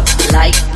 up like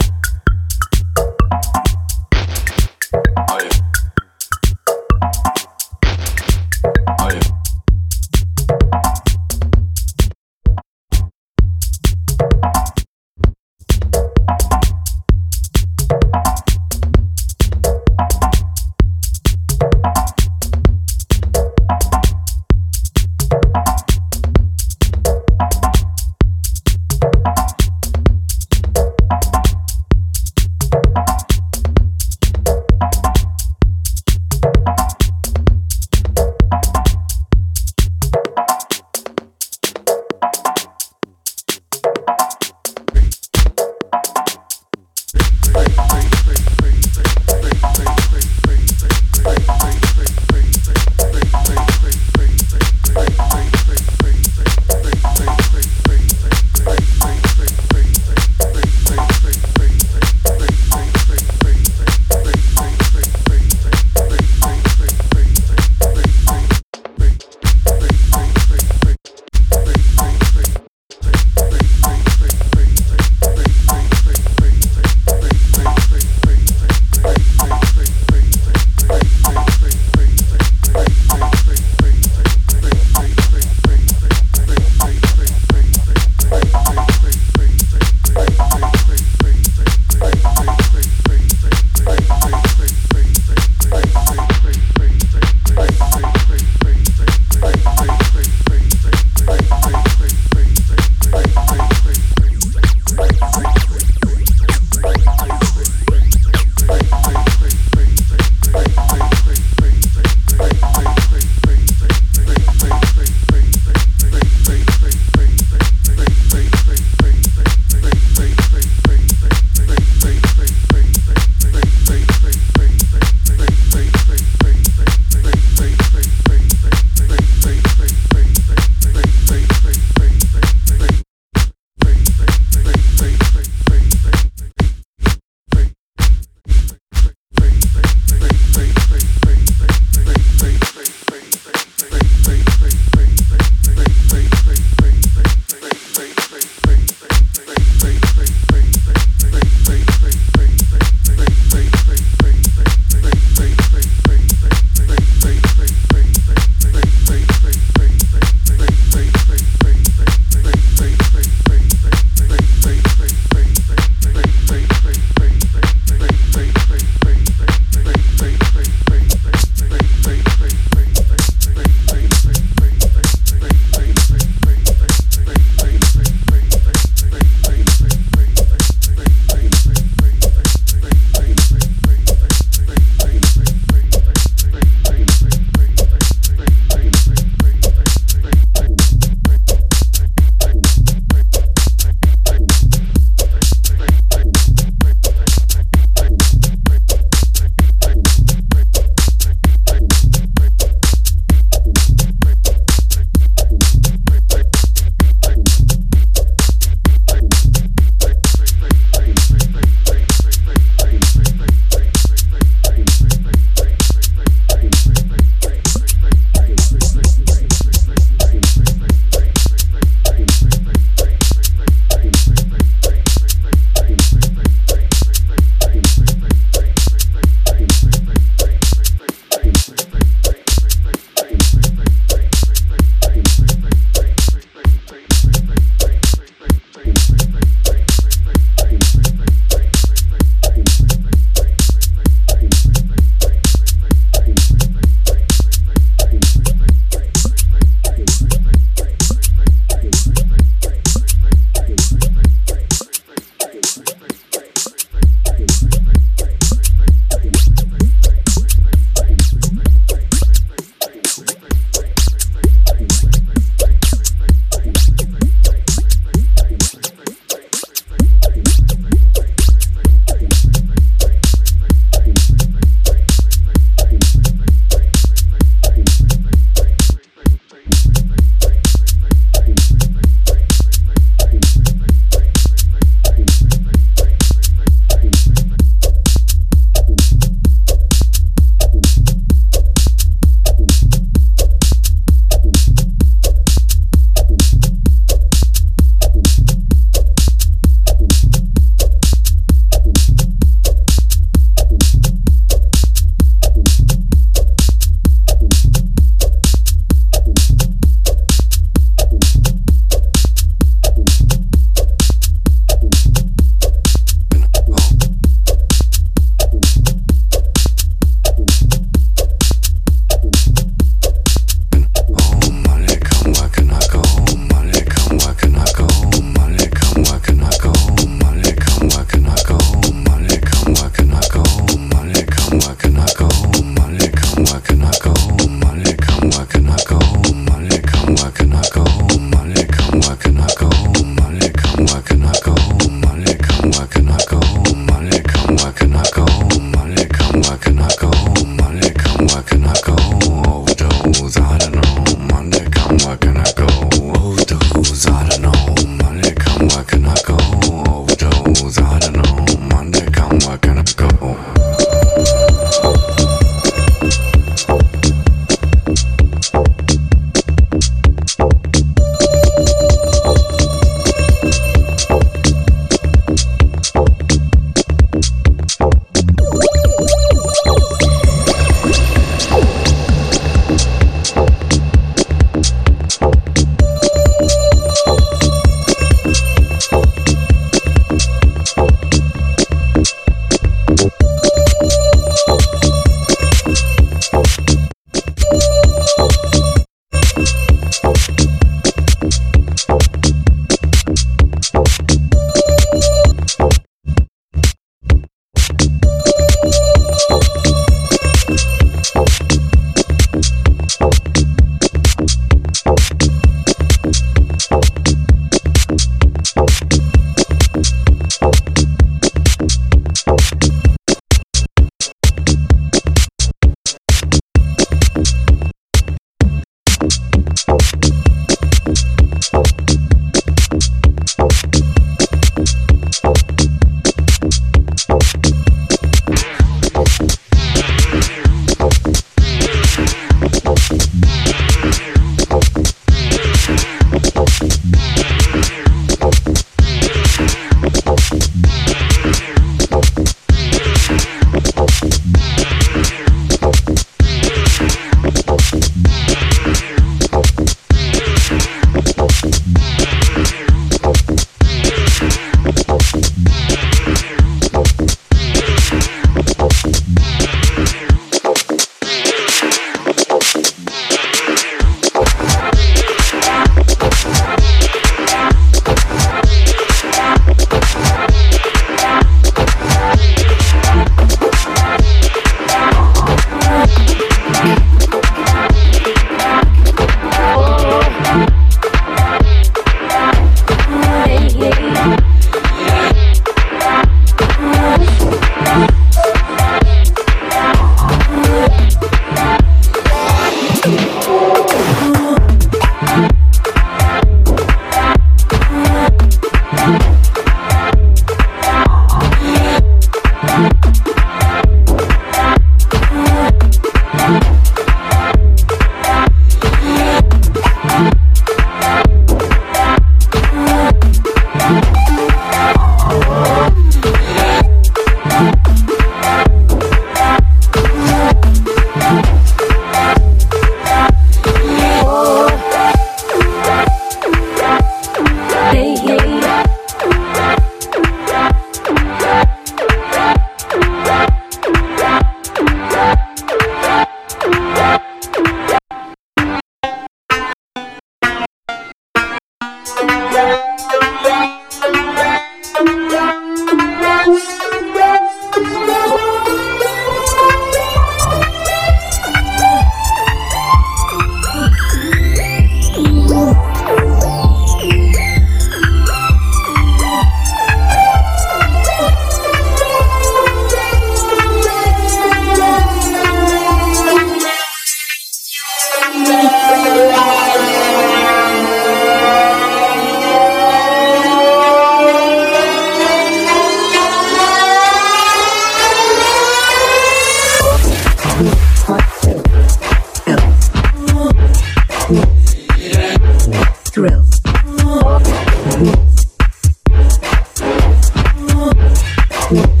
Thrill.